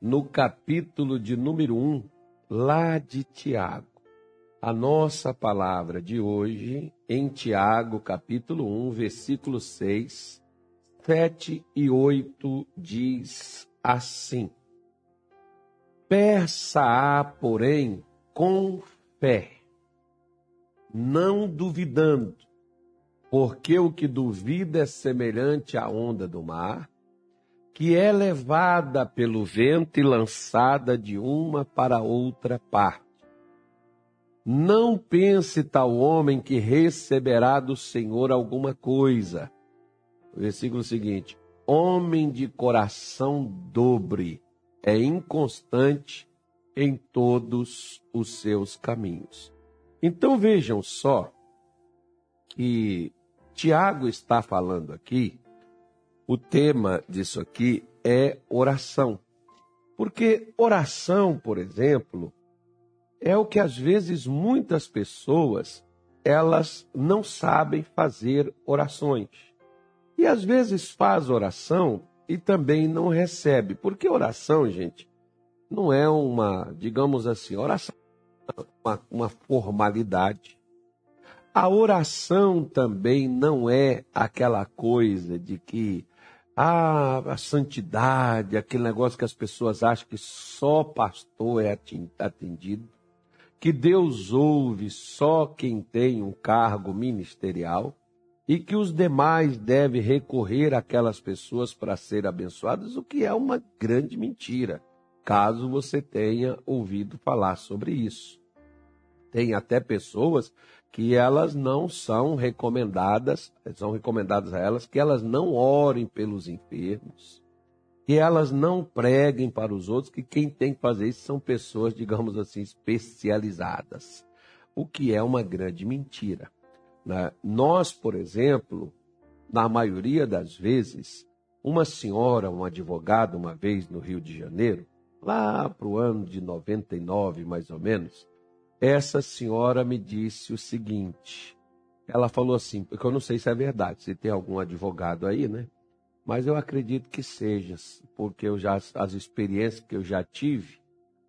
no capítulo de número 1, lá de Tiago. A nossa palavra de hoje, em Tiago, capítulo 1, versículo 6, 7 e 8, diz assim: Peça-a, porém, com fé, não duvidando, porque o que duvida é semelhante à onda do mar, que é levada pelo vento e lançada de uma para outra parte. Não pense tal homem que receberá do Senhor alguma coisa. Versículo seguinte: Homem de coração dobre, é inconstante em todos os seus caminhos. Então vejam só que Tiago está falando aqui, o tema disso aqui é oração. Porque oração, por exemplo, é o que às vezes muitas pessoas elas não sabem fazer orações. E às vezes faz oração e também não recebe. Porque oração, gente, não é uma, digamos assim, oração uma, uma formalidade. A oração também não é aquela coisa de que ah, a santidade, aquele negócio que as pessoas acham que só pastor é atendido, que Deus ouve só quem tem um cargo ministerial e que os demais devem recorrer àquelas pessoas para ser abençoadas, o que é uma grande mentira, caso você tenha ouvido falar sobre isso. Tem até pessoas que elas não são recomendadas, são recomendadas a elas que elas não orem pelos enfermos, que elas não preguem para os outros, que quem tem que fazer isso são pessoas, digamos assim, especializadas, o que é uma grande mentira. Né? Nós, por exemplo, na maioria das vezes, uma senhora, um advogado, uma vez no Rio de Janeiro, lá para o ano de 99, mais ou menos, essa senhora me disse o seguinte. Ela falou assim, porque eu não sei se é verdade, se tem algum advogado aí, né? Mas eu acredito que seja, porque eu já as experiências que eu já tive,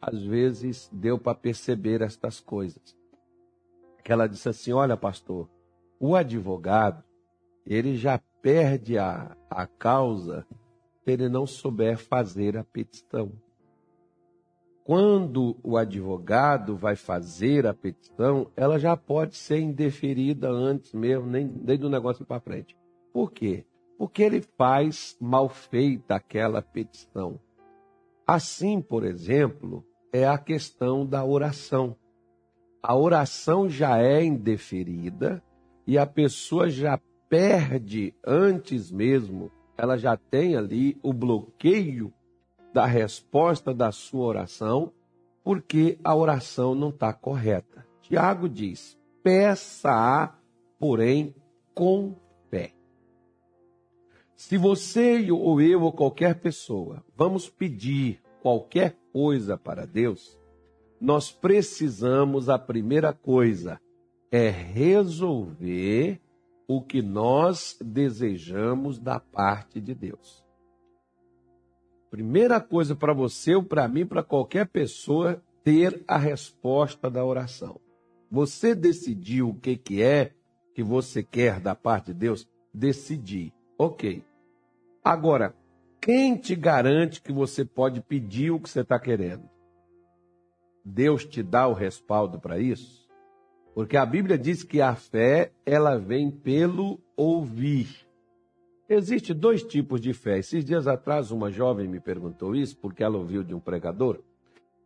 às vezes deu para perceber estas coisas. Que ela disse assim: "Olha, pastor, o advogado, ele já perde a, a causa se ele não souber fazer a petição quando o advogado vai fazer a petição, ela já pode ser indeferida antes mesmo, nem, nem do negócio para frente. Por quê? Porque ele faz mal feita aquela petição. Assim, por exemplo, é a questão da oração. A oração já é indeferida e a pessoa já perde antes mesmo, ela já tem ali o bloqueio da resposta da sua oração, porque a oração não está correta. Tiago diz: peça-a, porém, com fé. Se você ou eu ou qualquer pessoa vamos pedir qualquer coisa para Deus, nós precisamos, a primeira coisa, é resolver o que nós desejamos da parte de Deus. Primeira coisa para você ou para mim, para qualquer pessoa, ter a resposta da oração. Você decidiu o que, que é que você quer da parte de Deus? Decidi. Ok. Agora, quem te garante que você pode pedir o que você está querendo? Deus te dá o respaldo para isso? Porque a Bíblia diz que a fé, ela vem pelo ouvir. Existem dois tipos de fé. Esses dias atrás, uma jovem me perguntou isso, porque ela ouviu de um pregador,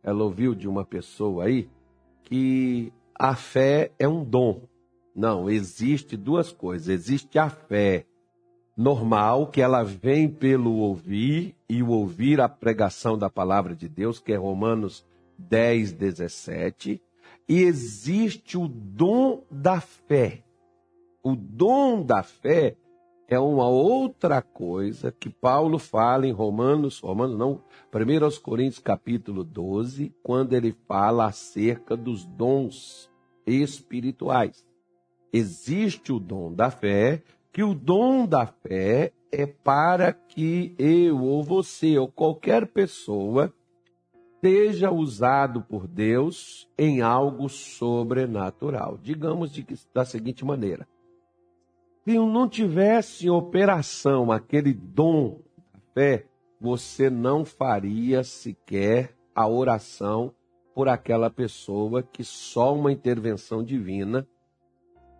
ela ouviu de uma pessoa aí, que a fé é um dom. Não, existe duas coisas. Existe a fé normal, que ela vem pelo ouvir, e o ouvir a pregação da palavra de Deus, que é Romanos 10, 17. E existe o dom da fé. O dom da fé é uma outra coisa que Paulo fala em Romanos, Romanos não, 1 aos Coríntios capítulo 12, quando ele fala acerca dos dons espirituais. Existe o dom da fé, que o dom da fé é para que eu ou você ou qualquer pessoa seja usado por Deus em algo sobrenatural. Digamos de, da seguinte maneira: se não tivesse operação aquele dom da fé, você não faria sequer a oração por aquela pessoa que só uma intervenção divina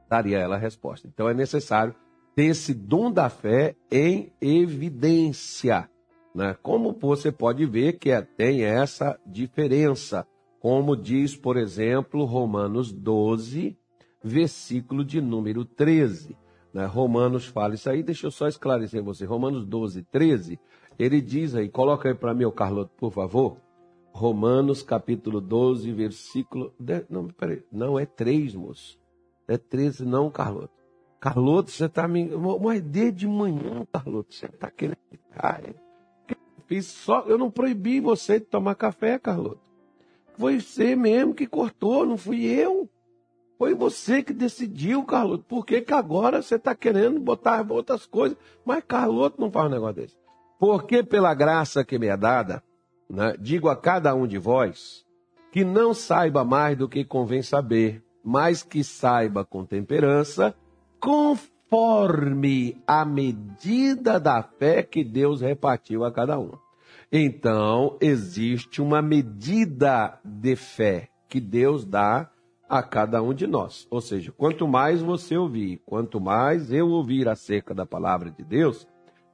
daria ela a resposta. Então é necessário ter esse dom da fé em evidência. Né? Como você pode ver que é, tem essa diferença, como diz, por exemplo, Romanos 12, versículo de número 13. Né? Romanos fala isso aí, deixa eu só esclarecer você. Romanos 12, 13, ele diz aí, coloca aí para mim, Carloto, por favor. Romanos capítulo 12, versículo. Não, peraí, não é 3, moço. É 13, não, Carloto. Carloto, você está me. Mas desde manhã, Carloto, você está querendo ficar. Fiz só, eu não proibi você de tomar café, Carloto. Foi você mesmo que cortou, não fui eu. Foi você que decidiu, Carloto. Por que, que agora você está querendo botar outras coisas? Mas Carloto não faz um negócio desse. Porque pela graça que me é dada, né, digo a cada um de vós, que não saiba mais do que convém saber, mas que saiba com temperança, conforme a medida da fé que Deus repartiu a cada um. Então, existe uma medida de fé que Deus dá a cada um de nós. Ou seja, quanto mais você ouvir, quanto mais eu ouvir acerca da palavra de Deus,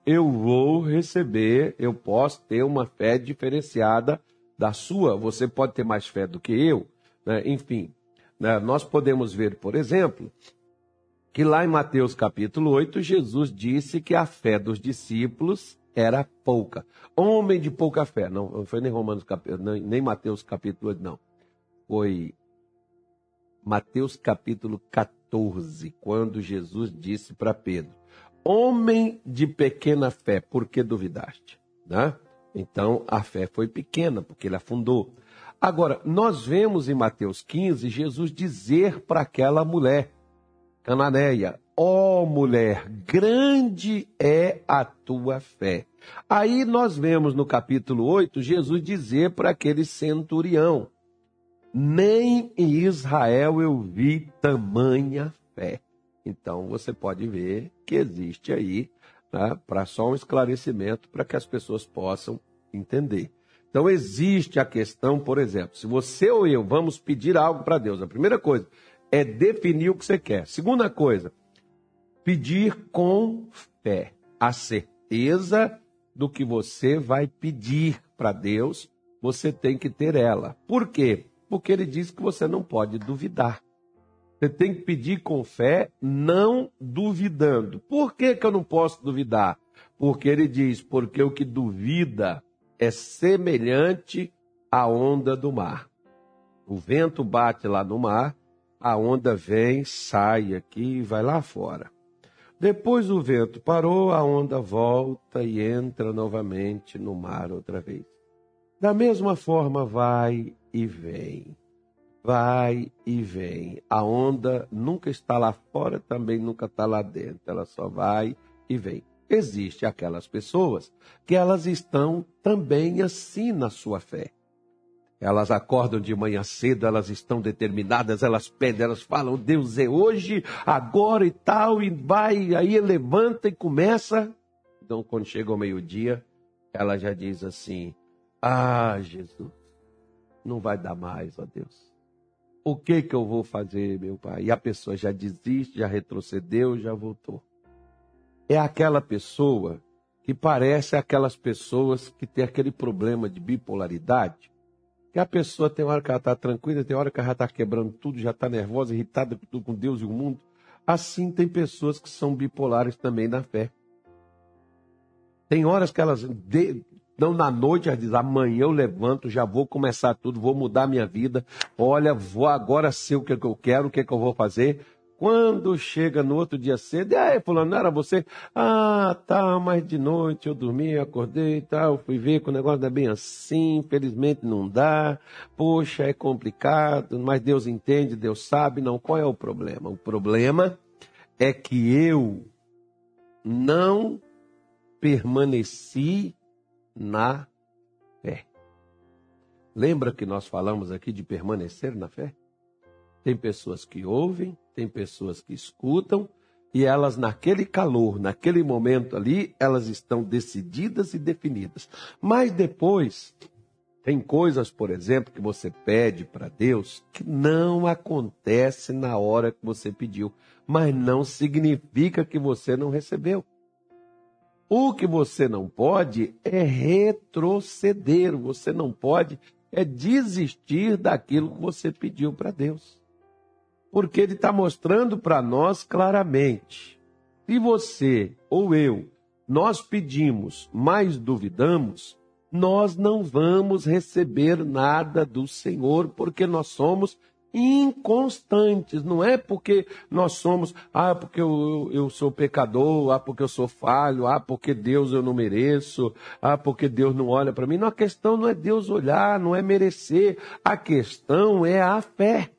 eu vou receber, eu posso ter uma fé diferenciada da sua. Você pode ter mais fé do que eu, né? enfim. Né? Nós podemos ver, por exemplo, que lá em Mateus capítulo 8, Jesus disse que a fé dos discípulos era pouca. Homem de pouca fé. Não, não foi nem Romanos capítulo, nem Mateus capítulo 8, não. Foi Mateus capítulo 14, quando Jesus disse para Pedro: Homem de pequena fé, por que duvidaste? Né? Então a fé foi pequena, porque ele afundou. Agora, nós vemos em Mateus 15 Jesus dizer para aquela mulher, Cananeia: Ó oh, mulher, grande é a tua fé. Aí nós vemos no capítulo 8 Jesus dizer para aquele centurião: Nem em Israel eu vi tamanha fé. Então você pode ver que existe aí, né, para só um esclarecimento, para que as pessoas possam entender. Então existe a questão, por exemplo, se você ou eu vamos pedir algo para Deus, a primeira coisa é definir o que você quer. Segunda coisa, pedir com fé, a certeza do que você vai pedir para Deus, você tem que ter ela. Por quê? Porque ele diz que você não pode duvidar. Você tem que pedir com fé, não duvidando. Por que, que eu não posso duvidar? Porque ele diz: porque o que duvida é semelhante à onda do mar. O vento bate lá no mar a onda vem, sai aqui e vai lá fora. Depois o vento parou, a onda volta e entra novamente no mar outra vez. Da mesma forma, vai e vem. Vai e vem. A onda nunca está lá fora, também nunca está lá dentro. Ela só vai e vem. Existem aquelas pessoas que elas estão também assim na sua fé. Elas acordam de manhã cedo, elas estão determinadas, elas pedem, elas falam, Deus é hoje, agora e tal, e vai, aí levanta e começa. Então, quando chega o meio-dia, ela já diz assim: Ah, Jesus, não vai dar mais, ó Deus. O que que eu vou fazer, meu pai? E a pessoa já desiste, já retrocedeu, já voltou. É aquela pessoa que parece aquelas pessoas que tem aquele problema de bipolaridade que a pessoa tem hora que ela está tranquila, tem hora que ela está quebrando tudo, já está nervosa, irritada com Deus e o mundo. Assim tem pessoas que são bipolares também na fé. Tem horas que elas não na noite, elas dizem, amanhã eu levanto, já vou começar tudo, vou mudar minha vida. Olha, vou agora ser o que eu quero, o que, é que eu vou fazer. Quando chega no outro dia cedo, e aí, fulano, não era você? Ah, tá, mas de noite eu dormi, acordei e tal, fui ver que o negócio não é bem assim, infelizmente não dá. Poxa, é complicado, mas Deus entende, Deus sabe, não. Qual é o problema? O problema é que eu não permaneci na fé. Lembra que nós falamos aqui de permanecer na fé? Tem pessoas que ouvem, tem pessoas que escutam, e elas, naquele calor, naquele momento ali, elas estão decididas e definidas. Mas depois, tem coisas, por exemplo, que você pede para Deus que não acontece na hora que você pediu, mas não significa que você não recebeu. O que você não pode é retroceder, você não pode é desistir daquilo que você pediu para Deus. Porque ele está mostrando para nós claramente. Se você ou eu, nós pedimos, mas duvidamos, nós não vamos receber nada do Senhor, porque nós somos inconstantes. Não é porque nós somos, ah, porque eu, eu sou pecador, ah, porque eu sou falho, ah, porque Deus eu não mereço, ah, porque Deus não olha para mim. Não, a questão não é Deus olhar, não é merecer. A questão é a fé.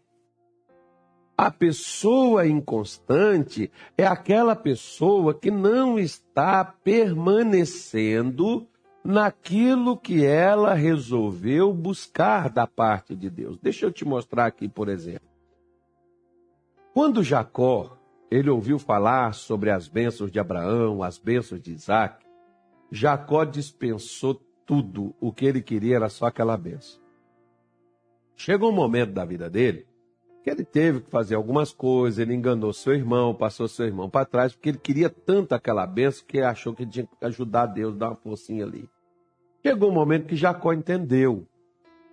A pessoa inconstante é aquela pessoa que não está permanecendo naquilo que ela resolveu buscar da parte de Deus. Deixa eu te mostrar aqui, por exemplo. Quando Jacó, ele ouviu falar sobre as bênçãos de Abraão, as bênçãos de Isaac, Jacó dispensou tudo. O que ele queria era só aquela bênção. Chegou um momento da vida dele que ele teve que fazer algumas coisas, ele enganou seu irmão, passou seu irmão para trás, porque ele queria tanto aquela benção que achou que tinha que ajudar Deus, dar uma forcinha ali. Chegou um momento que Jacó entendeu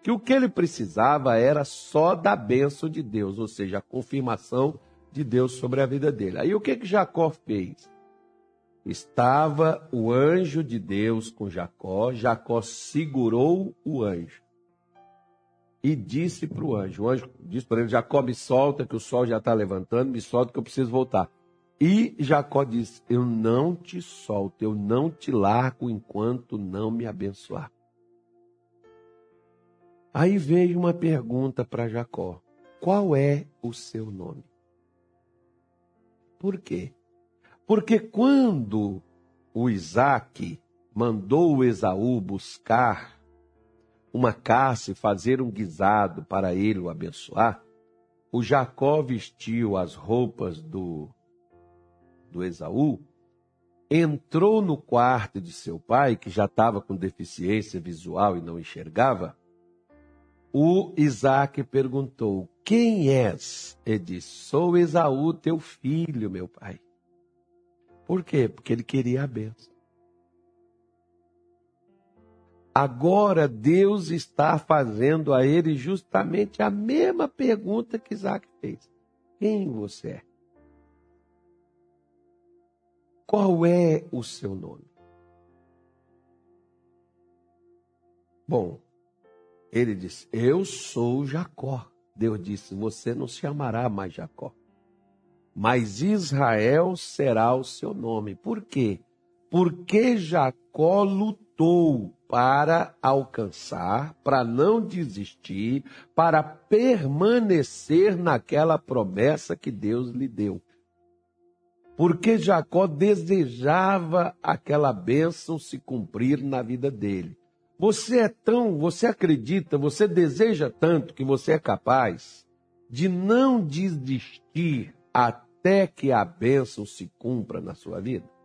que o que ele precisava era só da benção de Deus, ou seja, a confirmação de Deus sobre a vida dele. Aí o que que Jacó fez? Estava o anjo de Deus com Jacó, Jacó segurou o anjo e disse para o anjo: o anjo disse para ele: Jacó, me solta, que o sol já está levantando, me solta, que eu preciso voltar. E Jacó disse: Eu não te solto, eu não te largo enquanto não me abençoar. Aí veio uma pergunta para Jacó: Qual é o seu nome? Por quê? Porque quando o Isaac mandou o Esaú buscar uma caça e fazer um guisado para ele o abençoar, o Jacó vestiu as roupas do, do Esaú, entrou no quarto de seu pai, que já estava com deficiência visual e não enxergava. O Isaac perguntou: Quem és? Ele disse: Sou Esaú, teu filho, meu pai. Por quê? Porque ele queria a benção. Agora Deus está fazendo a ele justamente a mesma pergunta que Isaac fez: Quem você é? Qual é o seu nome? Bom, ele disse: Eu sou Jacó. Deus disse: Você não se chamará mais Jacó, mas Israel será o seu nome. Por quê? Porque Jacó lutou para alcançar, para não desistir, para permanecer naquela promessa que Deus lhe deu. Porque Jacó desejava aquela bênção se cumprir na vida dele. Você é tão, você acredita, você deseja tanto que você é capaz de não desistir até que a bênção se cumpra na sua vida?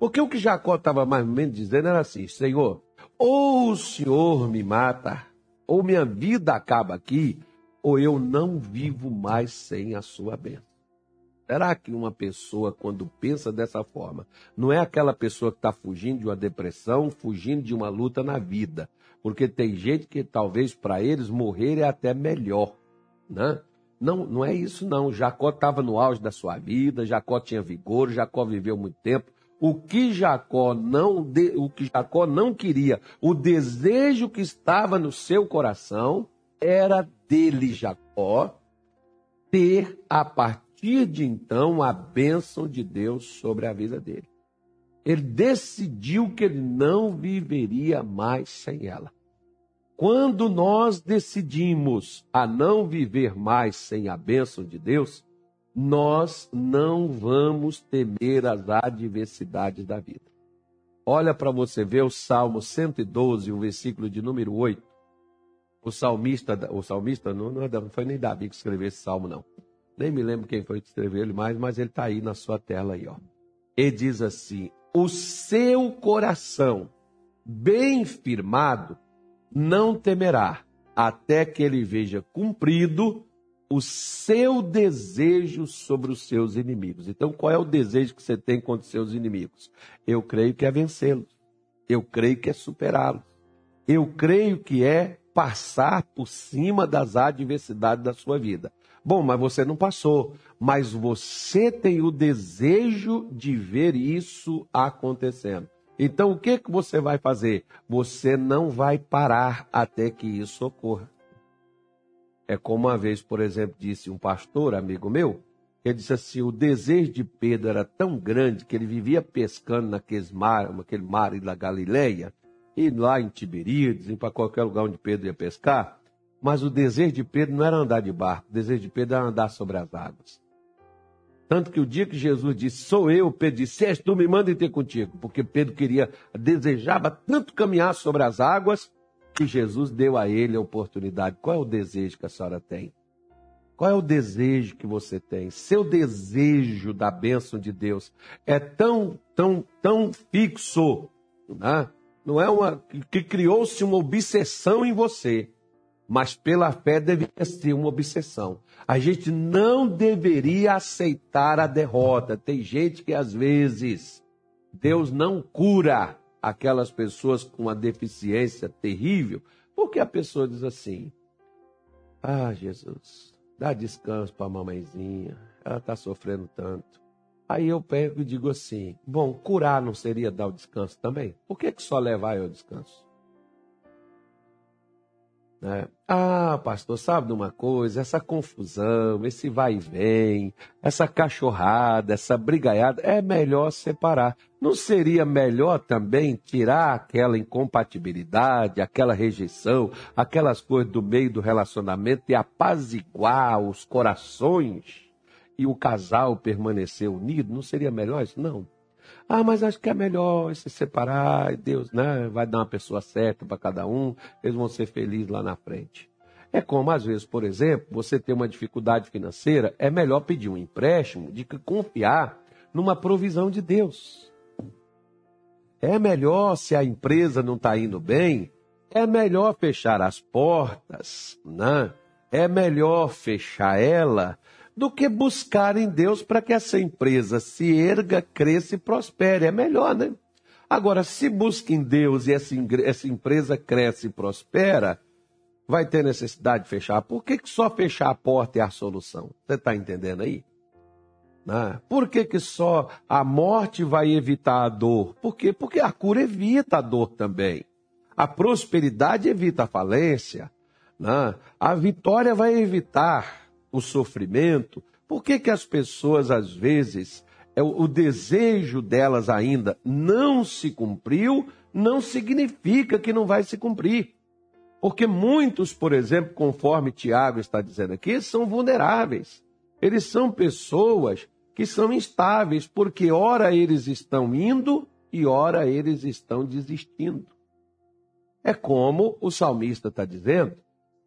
Porque o que Jacó estava mais ou menos dizendo era assim: Senhor, ou o Senhor me mata, ou minha vida acaba aqui, ou eu não vivo mais sem a sua bênção. Será que uma pessoa, quando pensa dessa forma, não é aquela pessoa que está fugindo de uma depressão, fugindo de uma luta na vida? Porque tem gente que talvez para eles morrer é até melhor, né? Não, não é isso não. Jacó estava no auge da sua vida, Jacó tinha vigor, Jacó viveu muito tempo, o que Jacó não o que Jacó não queria, o desejo que estava no seu coração era dele Jacó ter a partir de então a bênção de Deus sobre a vida dele. Ele decidiu que ele não viveria mais sem ela. Quando nós decidimos a não viver mais sem a bênção de Deus, nós não vamos temer as adversidades da vida. Olha para você ver o Salmo 112, o versículo de número 8. o salmista, o salmista não, não foi nem Davi que escreveu esse salmo, não. Nem me lembro quem foi que escreveu ele mais, mas ele está aí na sua tela aí, ó. Ele diz assim: o seu coração bem firmado não temerá, até que ele veja cumprido o seu desejo sobre os seus inimigos. Então, qual é o desejo que você tem contra os seus inimigos? Eu creio que é vencê-los. Eu creio que é superá-los. Eu creio que é passar por cima das adversidades da sua vida. Bom, mas você não passou, mas você tem o desejo de ver isso acontecendo. Então, o que, que você vai fazer? Você não vai parar até que isso ocorra. É como uma vez, por exemplo, disse um pastor, amigo meu, ele disse assim: o desejo de Pedro era tão grande que ele vivia pescando naqueles mar, naquele mar da Galileia, e lá em Tiberíades, e para qualquer lugar onde Pedro ia pescar. Mas o desejo de Pedro não era andar de barco, o desejo de Pedro era andar sobre as águas. Tanto que o dia que Jesus disse, sou eu, Pedro disse, tu, me manda ter contigo. Porque Pedro queria, desejava tanto caminhar sobre as águas, que Jesus deu a ele a oportunidade. Qual é o desejo que a senhora tem? Qual é o desejo que você tem? Seu desejo da bênção de Deus é tão, tão, tão fixo, né? não é uma que criou-se uma obsessão em você mas pela fé deveria ser uma obsessão. A gente não deveria aceitar a derrota. Tem gente que às vezes Deus não cura aquelas pessoas com uma deficiência terrível, porque a pessoa diz assim: Ah, Jesus, dá descanso para a mamãezinha, ela está sofrendo tanto. Aí eu pego e digo assim: Bom, curar não seria dar o descanso também? Por que, que só levar eu ao descanso? Né? Ah, pastor, sabe de uma coisa? Essa confusão, esse vai e vem, essa cachorrada, essa brigaiada, é melhor separar. Não seria melhor também tirar aquela incompatibilidade, aquela rejeição, aquelas coisas do meio do relacionamento e apaziguar os corações e o casal permanecer unido? Não seria melhor isso? Não. Ah, mas acho que é melhor se separar, Deus né, vai dar uma pessoa certa para cada um, eles vão ser felizes lá na frente. É como, às vezes, por exemplo, você tem uma dificuldade financeira, é melhor pedir um empréstimo do que confiar numa provisão de Deus. É melhor, se a empresa não está indo bem, é melhor fechar as portas, né? é melhor fechar ela do que buscar em Deus para que essa empresa se erga, cresça e prospere. É melhor, né? Agora, se busca em Deus e essa, essa empresa cresce e prospera, vai ter necessidade de fechar. Por que, que só fechar a porta é a solução? Você está entendendo aí? Né? Por que, que só a morte vai evitar a dor? Por quê? Porque a cura evita a dor também. A prosperidade evita a falência. Né? A vitória vai evitar o sofrimento, por que, que as pessoas, às vezes, é, o desejo delas ainda não se cumpriu, não significa que não vai se cumprir. Porque muitos, por exemplo, conforme Tiago está dizendo aqui, são vulneráveis. Eles são pessoas que são instáveis, porque ora eles estão indo e ora eles estão desistindo. É como o salmista está dizendo: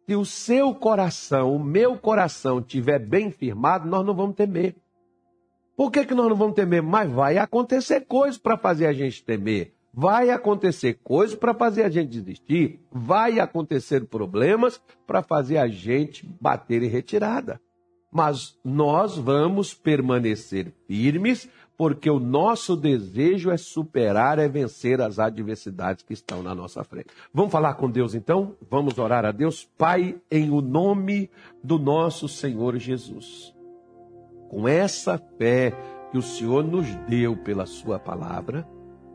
se o seu coração, o meu coração, estiver bem firmado, nós não vamos temer. Por que, que nós não vamos temer? Mas vai acontecer coisas para fazer a gente temer. Vai acontecer coisas para fazer a gente desistir. Vai acontecer problemas para fazer a gente bater em retirada. Mas nós vamos permanecer firmes porque o nosso desejo é superar, é vencer as adversidades que estão na nossa frente. Vamos falar com Deus então? Vamos orar a Deus, Pai, em o nome do nosso Senhor Jesus. Com essa fé que o Senhor nos deu pela Sua palavra,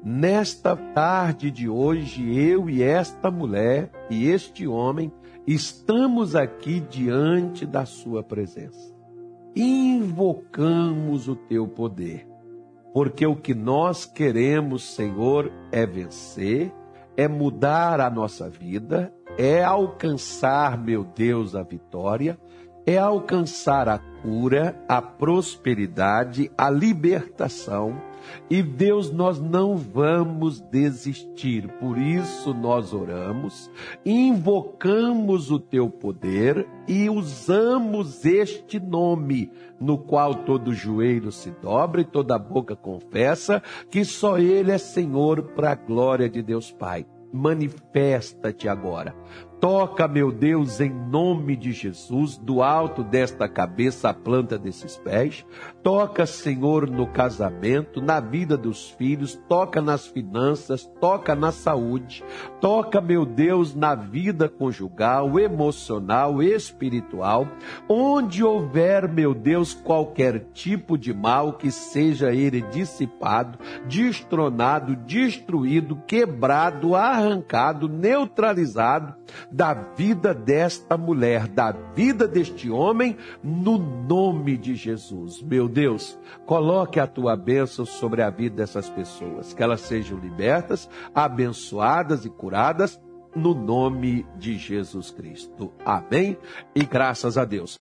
nesta tarde de hoje, eu e esta mulher e este homem estamos aqui diante da Sua presença. Invocamos o Teu poder porque o que nós queremos, Senhor, é vencer, é mudar a nossa vida, é alcançar, meu Deus, a vitória, é alcançar a cura, a prosperidade, a libertação, E Deus, nós não vamos desistir. Por isso nós oramos, invocamos o teu poder e usamos este nome, no qual todo joelho se dobra e toda boca confessa que só ele é Senhor para a glória de Deus Pai manifesta-te agora. Toca, meu Deus, em nome de Jesus, do alto desta cabeça à planta desses pés. Toca, Senhor, no casamento, na vida dos filhos, toca nas finanças, toca na saúde. Toca, meu Deus, na vida conjugal, emocional, espiritual. Onde houver, meu Deus, qualquer tipo de mal que seja ele dissipado, destronado, destruído, quebrado, arrancado, neutralizado da vida desta mulher, da vida deste homem, no nome de Jesus. Meu Deus, coloque a tua bênção sobre a vida dessas pessoas, que elas sejam libertas, abençoadas e curadas no nome de Jesus Cristo. Amém? E graças a Deus.